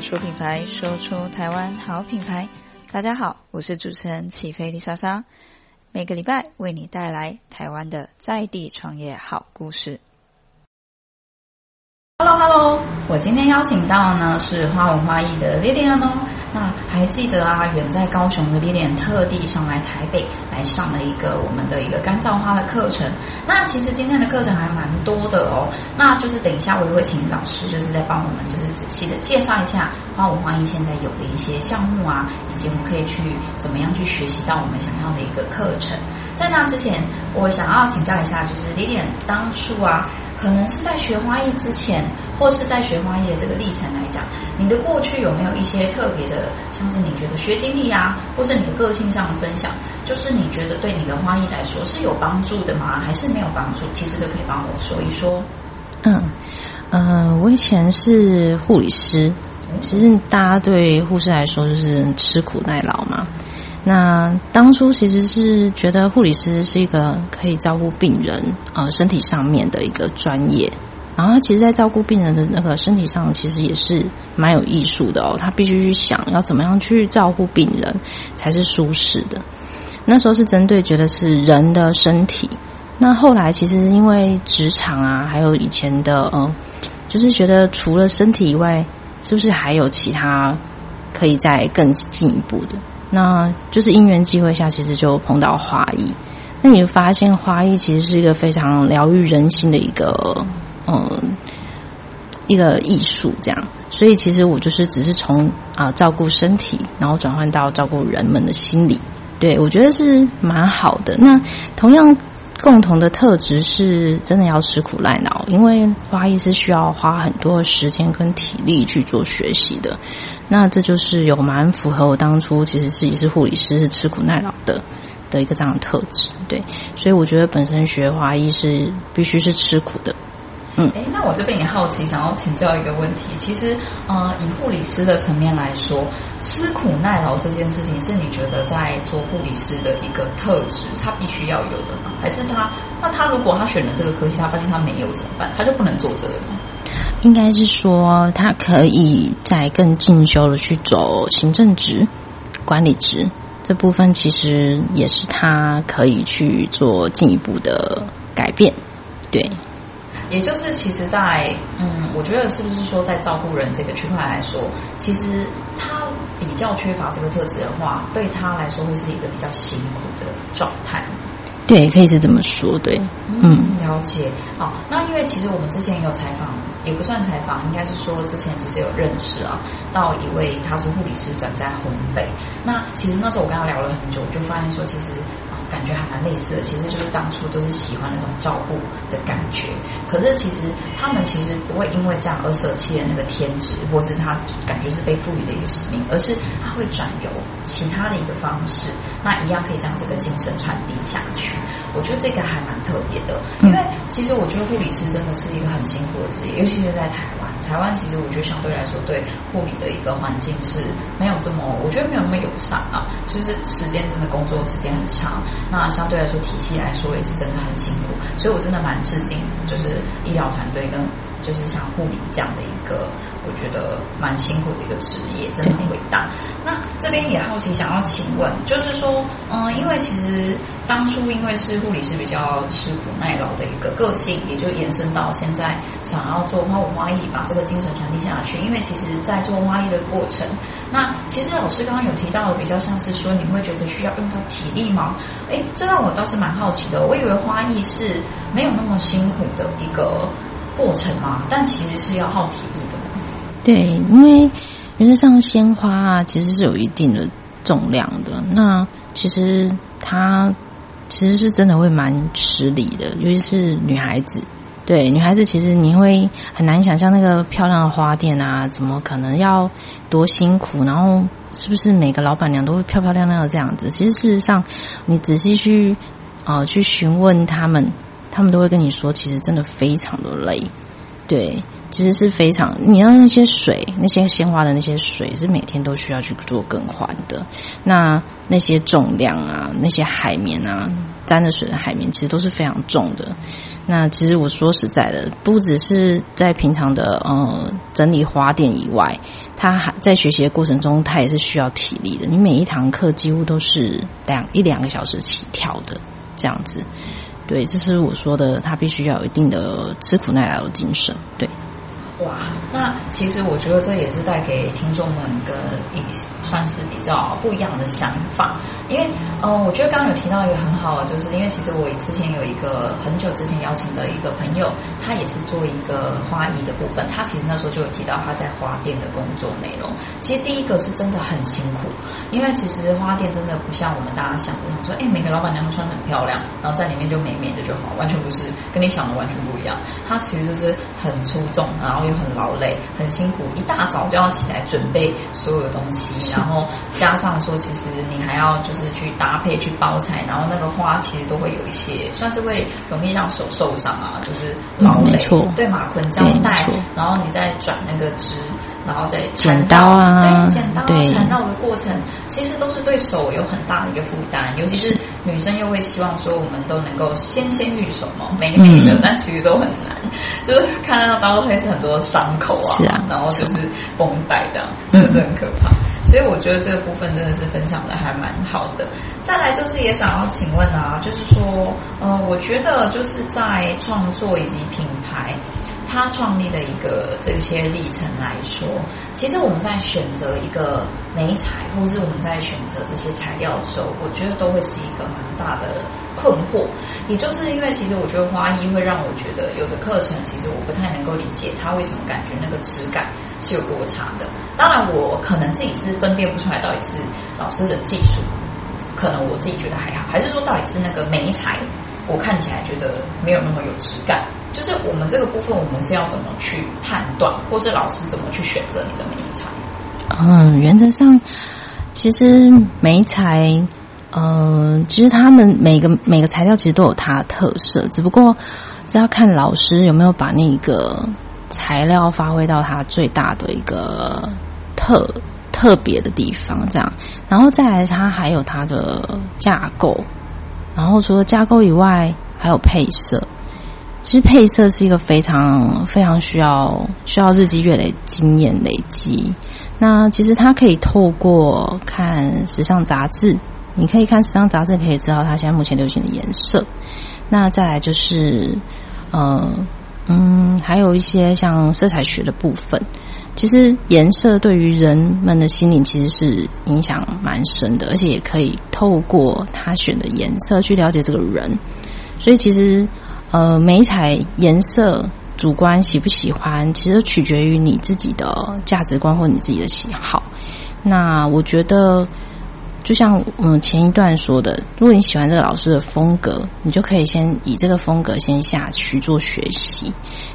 说品牌，说出台湾好品牌。大家好，我是主持人起飞丽莎莎，每个礼拜为你带来台湾的在地创业好故事。Hello，Hello，我今天邀请到呢是花文花艺的 Lilian 哦。那还记得啊，远在高雄的 Lilian 特地上来台北来上了一个我们的一个干燥花的课程。那其实今天的课程还蛮多的哦。那就是等一下我也会请老师，就是在帮我们就是仔细的介绍一下花文花艺现在有的一些项目啊，以及我们可以去怎么样去学习到我们想要的一个课程。在那之前，我想要请教一下，就是 Lilian 当初啊。可能是在学花艺之前，或是在学花艺的这个历程来讲，你的过去有没有一些特别的，像是你觉得学经历啊，或是你的个性上的分享，就是你觉得对你的花艺来说是有帮助的吗？还是没有帮助？其实都可以帮我说一说。嗯，呃，我以前是护理师，其实大家对护士来说就是吃苦耐劳嘛。那当初其实是觉得护理师是一个可以照顾病人呃身体上面的一个专业，然后他其实，在照顾病人的那个身体上，其实也是蛮有艺术的哦。他必须去想要怎么样去照顾病人才是舒适的。那时候是针对觉得是人的身体。那后来其实因为职场啊，还有以前的嗯、就是觉得除了身体以外，是不是还有其他可以再更进一步的？那就是因缘机会下，其实就碰到花艺。那你就发现花艺其实是一个非常疗愈人心的一个，嗯，一个艺术这样。所以其实我就是只是从啊、照顾身体，然后转换到照顾人们的心理。对，我觉得是蛮好的。那同样。共同的特质是真的要吃苦耐劳，因为花艺是需要花很多时间跟体力去做学习的。那这就是有蛮符合我当初其实自己是护理师是吃苦耐劳的的一个这样的特质。对，所以我觉得本身学花艺是必须是吃苦的。嗯，哎，那我这边也好奇，想要请教一个问题。其实，呃，以护理师的层面来说，吃苦耐劳这件事情，是你觉得在做护理师的一个特质，他必须要有的吗？还是他，那他如果他选了这个科技，他发现他没有怎么办？他就不能做这个吗？应该是说，他可以再更进修的去走行政职、管理职这部分，其实也是他可以去做进一步的改变。对。也就是，其实在，在嗯，我觉得是不是说，在照顾人这个区块来说，其实他比较缺乏这个特质的话，对他来说会是一个比较辛苦的状态。对，可以是这么说，对，嗯，嗯，了解。好，那因为其实我们之前有采访，也不算采访，应该是说之前其实有认识啊，到一位他是护理师转在烘焙。那其实那时候我跟他聊了很久，就发现说其实。感觉还蛮类似的，其实就是当初都是喜欢那种照顾的感觉。可是其实他们其实不会因为这样而舍弃了那个天职，或是他感觉是被赋予的一个使命，而是他会转由其他的一个方式，那一样可以将这个精神传递下去。我觉得这个还蛮特别的，因为其实我觉得护理师真的是一个很辛苦的职业，尤其是在台湾。台湾其实我觉得相对来说对护理的一个环境是没有这么，我觉得没有那么友善啊，就是时间真的工作时间很长。那相对来说，体系来说也是真的很辛苦，所以我真的蛮致敬，就是医疗团队跟就是像护理这样的一个，我觉得蛮辛苦的一个职业，真的很伟大。那这边也好奇，想要请问，就是说，嗯，因为其实当初因为是护理师比较吃苦耐劳的一个个性，也就延伸到现在想要做花舞花艺，把这个精神传递下去。因为其实，在做花艺的过程，那其实老师刚刚有提到的，比较像是说，你会觉得需要用到体力吗？诶，这让我倒是蛮好奇的。我以为花艺是没有那么辛苦的一个过程嘛，但其实是要耗体力的。对，因为原则上鲜花啊，其实是有一定的重量的。那其实它其实是真的会蛮吃力的，尤其是女孩子。对，女孩子其实你会很难想象那个漂亮的花店啊，怎么可能要多辛苦？然后是不是每个老板娘都会漂漂亮亮的这样子？其实事实上，你仔细去啊、呃、去询问他们，他们都会跟你说，其实真的非常的累。对。其实是非常，你要那些水，那些鲜花的那些水是每天都需要去做更换的。那那些重量啊，那些海绵啊，沾着水的海绵，其实都是非常重的。那其实我说实在的，不只是在平常的呃整理花店以外，他还在学习的过程中，他也是需要体力的。你每一堂课几乎都是两一两个小时起跳的这样子。对，这是我说的，他必须要有一定的吃苦耐劳的精神。对。哇，那其实我觉得这也是带给听众们一个一算是比较不一样的想法，因为呃，我觉得刚刚有提到一个很好，就是因为其实我之前有一个很久之前邀请的一个朋友，他也是做一个花艺的部分，他其实那时候就有提到他在花店的工作内容。其实第一个是真的很辛苦，因为其实花店真的不像我们大家想的，说哎，每个老板娘都穿得很漂亮，然后在里面就美美的就好，完全不是，跟你想的完全不一样。他其实是很出众，然后又。很劳累，很辛苦，一大早就要起来准备所有的东西，然后加上说，其实你还要就是去搭配、去包材，然后那个花其实都会有一些，算是会容易让手受伤啊，就是劳累，嗯、对嘛？捆胶带，然后你再转那个织，然后再剪刀啊，对，剪刀缠绕的过程，其实都是对手有很大的一个负担，尤其是女生又会希望说，我们都能够纤纤玉手嘛，美美的，嗯、但其实都很难，就是看到刀会是很多。伤口啊，是啊，然后就是绷带这样，真的是很可怕。嗯、所以我觉得这个部分真的是分享的还蛮好的。再来就是也想要请问啊，就是说，呃，我觉得就是在创作以及品牌。他创立的一个这些历程来说，其实我们在选择一个媒材，或是我们在选择这些材料的时候，我觉得都会是一个蛮大的困惑。也就是因为，其实我觉得花艺会让我觉得有的课程，其实我不太能够理解他为什么感觉那个质感是有落差的。当然，我可能自己是分辨不出来到底是老师的技术，可能我自己觉得还好，还是说到底是那个媒材。我看起来觉得没有那么有质感，就是我们这个部分，我们是要怎么去判断，或是老师怎么去选择你的美材？嗯，原则上，其实美材，嗯，其实他们每个每个材料其实都有它的特色，只不过是要看老师有没有把那个材料发挥到它最大的一个特特别的地方，这样，然后再来，它还有它的架构。然后除了架构以外，还有配色。其实配色是一个非常非常需要需要日积月累经验累积。那其实它可以透过看时尚杂志，你可以看时尚杂志，可以知道它现在目前流行的颜色。那再来就是，呃，嗯，还有一些像色彩学的部分。其实颜色对于人们的心灵其实是影响蛮深的，而且也可以透过他选的颜色去了解这个人。所以其实，呃，媒材颜色主观喜不喜欢，其实取决于你自己的价值观或你自己的喜好。那我觉得。就像嗯前一段说的，如果你喜欢这个老师的风格，你就可以先以这个风格先下去做学习。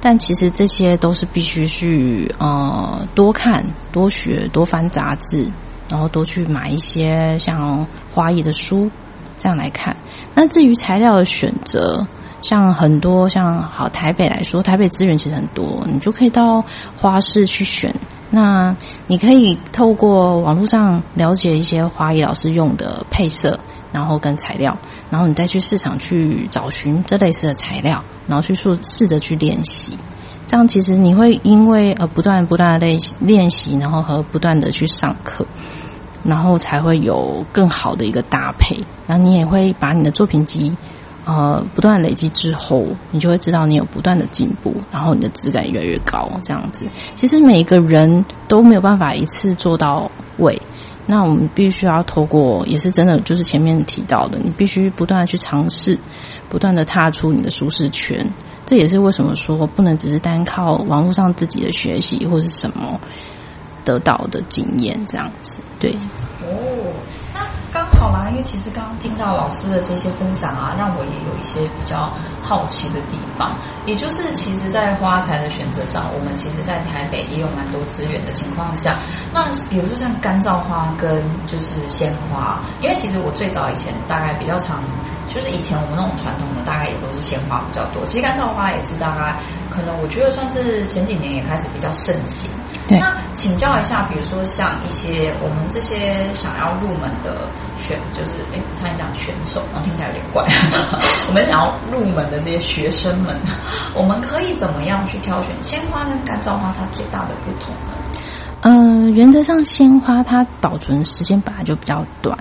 但其实这些都是必须去呃多看、多学、多翻杂志，然后多去买一些像花艺的书，这样来看。那至于材料的选择，像很多像好台北来说，台北资源其实很多，你就可以到花市去选。那你可以透过网络上了解一些花艺老师用的配色，然后跟材料，然后你再去市场去找寻这类似的材料，然后去试试着去练习。这样其实你会因为呃不断不断的练习练习，然后和不断的去上课，然后才会有更好的一个搭配。然后你也会把你的作品集。呃，不断累积之后，你就会知道你有不断的进步，然后你的质感越来越高。这样子，其实每一个人都没有办法一次做到位。那我们必须要透过，也是真的，就是前面提到的，你必须不断的去尝试，不断的踏出你的舒适圈。这也是为什么说不能只是单靠网络上自己的学习或是什么得到的经验这样子。对。哦。刚好啦，因为其实刚刚听到老师的这些分享啊，让我也有一些比较好奇的地方。也就是，其实，在花材的选择上，我们其实，在台北也有蛮多资源的情况下，那比如说像干燥花跟就是鲜花，因为其实我最早以前大概比较常，就是以前我们那种传统的，大概也都是鲜花比较多。其实干燥花也是大概可能我觉得算是前几年也开始比较盛行。对。那请教一下，比如说像一些我们这些想要入门的选，就是哎，差点讲选手，然后听起来有点怪。我们想要入门的这些学生们，我们可以怎么样去挑选鲜花跟干燥花它最大的不同呢？嗯、原则上鲜花它保存时间本来就比较短。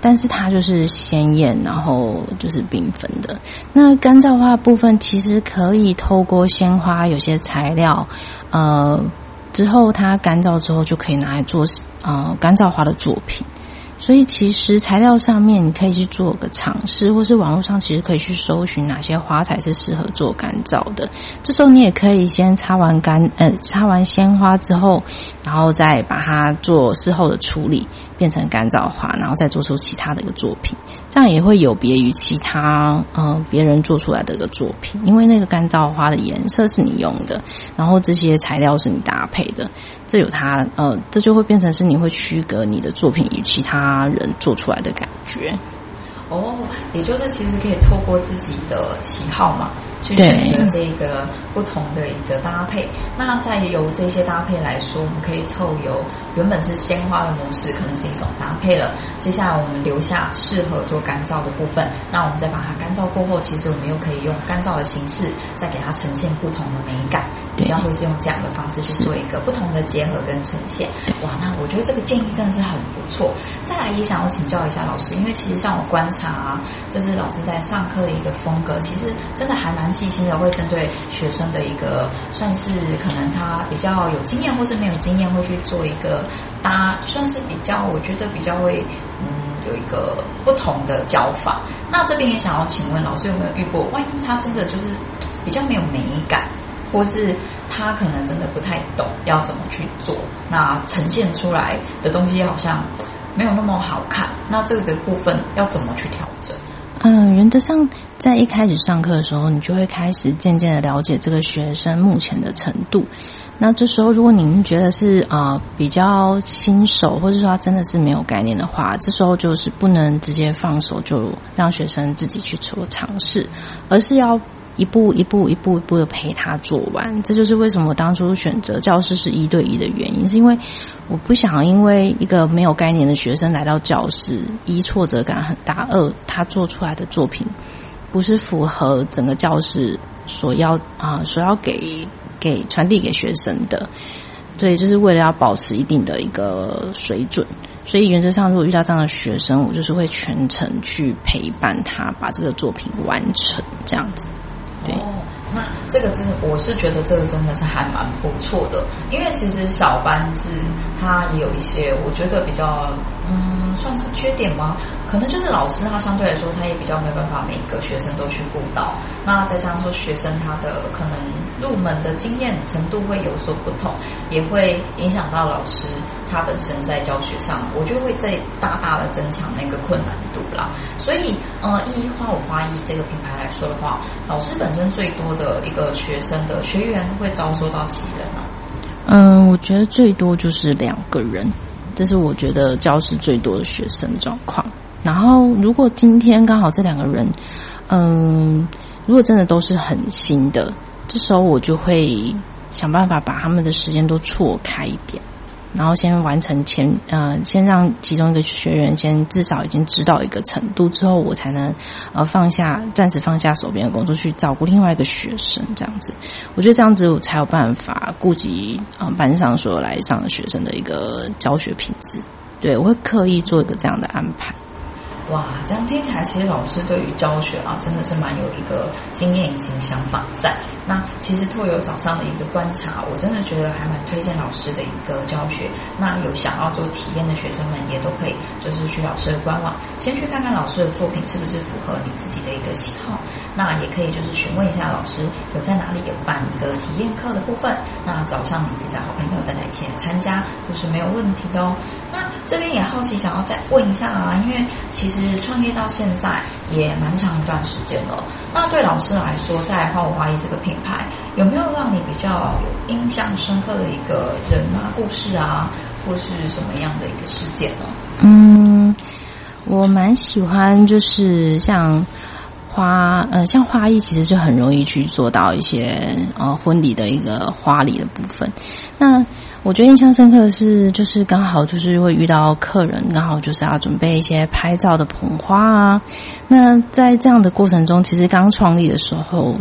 但是它就是鲜艳，然后就是缤纷的。那干燥花的部分其实可以透过鲜花有些材料，呃，之后它干燥之后就可以拿来做呃干燥花的作品。所以其实材料上面你可以去做个尝试，或是网络上其实可以去搜寻哪些花材是适合做干燥的。这时候你也可以先插完干，呃，插完鲜花之后，然后再把它做事后的处理，变成干燥花，然后再做出其他的一个作品。这样也会有别于其他呃别人做出来的一个作品，因为那个干燥花的颜色是你用的，然后这些材料是你搭配的，这有它呃，这就会变成是你会区隔你的作品与其他。人做出来的感觉哦，也就是其实可以透过自己的喜好嘛，去选择这个不同的一个搭配。那再由这些搭配来说，我们可以透由原本是鲜花的模式，可能是一种搭配了。接下来我们留下适合做干燥的部分，那我们再把它干燥过后，其实我们又可以用干燥的形式，再给它呈现不同的美感。比较会是用这样的方式去做一个不同的结合跟呈现。哇，那我觉得这个建议真的是很不错。再来也想要请教一下老师，因为其实像我观察啊，就是老师在上课的一个风格，其实真的还蛮细心的，会针对学生的一个算是可能他比较有经验或是没有经验，会去做一个搭，算是比较我觉得比较会嗯有一个不同的教法。那这边也想要请问老师有没有遇过，万一他真的就是比较没有美感？或是他可能真的不太懂要怎么去做，那呈现出来的东西好像没有那么好看。那这个部分要怎么去调整？嗯，原则上在一开始上课的时候，你就会开始渐渐的了解这个学生目前的程度。那这时候，如果您觉得是啊、比较新手，或者说他真的是没有概念的话，这时候就是不能直接放手就让学生自己去做尝试，而是要。一步一步一步一步的陪他做完，这就是为什么我当初选择教室是一对一的原因，是因为我不想因为一个没有概念的学生来到教室，一挫折感很大，二他做出来的作品不是符合整个教室所要啊、所要给给传递给学生的，所以就是为了要保持一定的一个水准，所以原则上如果遇到这样的学生，我就是会全程去陪伴他把这个作品完成，这样子。哦，那这个真的，我是觉得这个真的是还蛮不错的，因为其实小班制它也有一些，我觉得比较算是缺点吗？可能就是老师他相对来说他也比较没有办法每个学生都去辅导，那再加上说学生他的可能入门的经验程度会有所不同，也会影响到老师他本身在教学上，我就会再大大的增强那个困难度啦。所以呃，一花五花一这个品牌来说的话，老师本身最多的一个学生的学员会招收到几人呢？嗯，我觉得最多就是两个人，这是我觉得教室最多的学生状况。然后，如果今天刚好这两个人，嗯，如果真的都是很新的，这时候我就会想办法把他们的时间都错开一点。然后先完成前，呃，先让其中一个学员先至少已经知道一个程度之后，我才能呃放下，暂时放下手边的工作去照顾另外一个学生，这样子，我觉得这样子我才有办法顾及啊、呃、班上所有来上的学生的一个教学品质。对，我会刻意做一个这样的安排。哇，这样听起来，其实老师对于教学啊，真的是蛮有一个经验以及想法在。那其实透过早上的一个观察，我真的觉得还蛮推荐老师的一个教学。那有想要做体验的学生们，也都可以就是去老师的官网，先去看看老师的作品是不是符合你自己的一个喜好。那也可以就是询问一下老师有在哪里有办一个体验课的部分。那早上你自己的好朋友大家一起来参加，就是没有问题的哦。那这边也好奇想要再问一下啊，因为其实。其实创业到现在也蛮长一段时间了。那对老师来说，在花五花艺这个品牌，有没有让你比较有印象深刻的一个人啊、故事啊，或是什么样的一个事件呢？嗯，我蛮喜欢，就是像。花，呃，像花艺其实就很容易去做到一些呃婚礼的一个花礼的部分。那我觉得印象深刻的是，就是刚好就是会遇到客人，刚好就是要准备一些拍照的捧花啊。那在这样的过程中，其实刚创立的时候，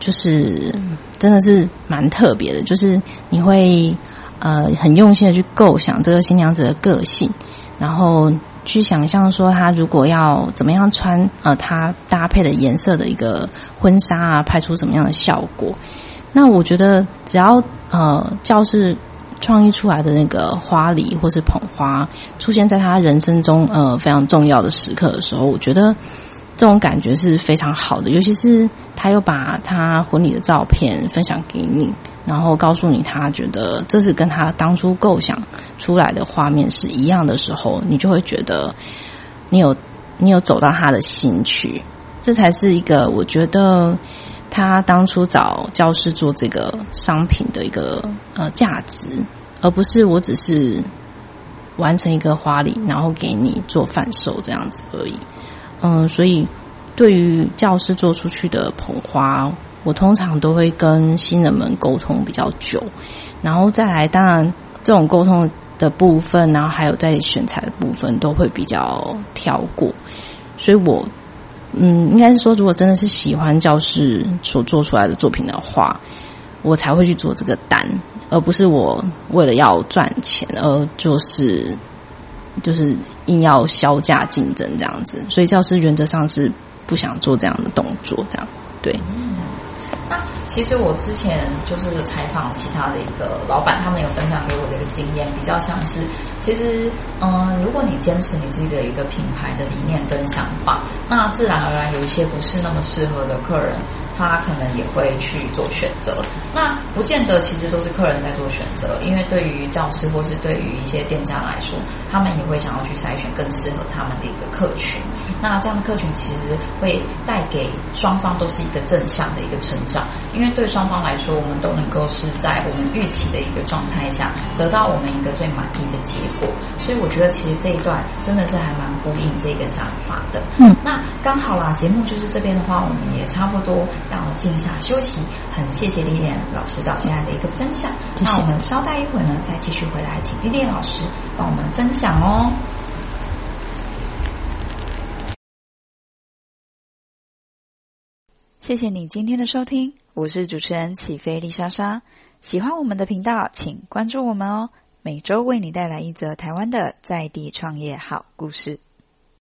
就是真的是蛮特别的，就是你会呃很用心的去构想这个新娘子的个性，然后去想象说她如果要怎么样穿，呃，她搭配的颜色的一个婚纱啊，拍出什么样的效果。那我觉得只要呃教室。创意出来的那个花礼或是捧花，出现在他人生中呃非常重要的时刻的时候，我觉得这种感觉是非常好的。尤其是他又把他婚礼的照片分享给你，然后告诉你他觉得这是跟他当初构想出来的画面是一样的时候，你就会觉得你有你有走到他的心去，这才是一个我觉得。他当初找教师做这个商品的一个呃价值，而不是我只是完成一个花礼，然后给你做贩售这样子而已。嗯，所以对于教师做出去的捧花，我通常都会跟新人们沟通比较久，然后再来，当然这种沟通的部分，然后还有在选材的部分，都会比较挑过，所以我。嗯，应该是说，如果真的是喜欢教师所做出来的作品的话，我才会去做这个单，而不是我为了要赚钱而就是就是硬要销价竞争这样子。所以教师原则上是不想做这样的动作，这样对。那其实我之前就是采访其他的一个老板，他们有分享给我的一个经验，比较像是，其实，嗯，如果你坚持你自己的一个品牌的理念跟想法，那自然而然有一些不是那么适合的客人。他可能也会去做选择，那不见得其实都是客人在做选择，因为对于教师或是对于一些店家来说，他们也会想要去筛选更适合他们的一个客群。那这样的客群其实会带给双方都是一个正向的一个成长，因为对双方来说，我们都能够是在我们预期的一个状态下得到我们一个最满意的结果。所以我觉得其实这一段真的是还蛮呼应这个想法的。嗯，那刚好啦，节目就是这边的话，我们也差不多。让我静一下休息，很谢谢莉莉老师到现在的一个分享。那我们稍待一会儿呢，再继续回来，请莉莉老师帮我们分享哦。谢谢你今天的收听，我是主持人起飞丽莎莎。喜欢我们的频道，请关注我们哦。每周为你带来一则台湾的在地创业好故事。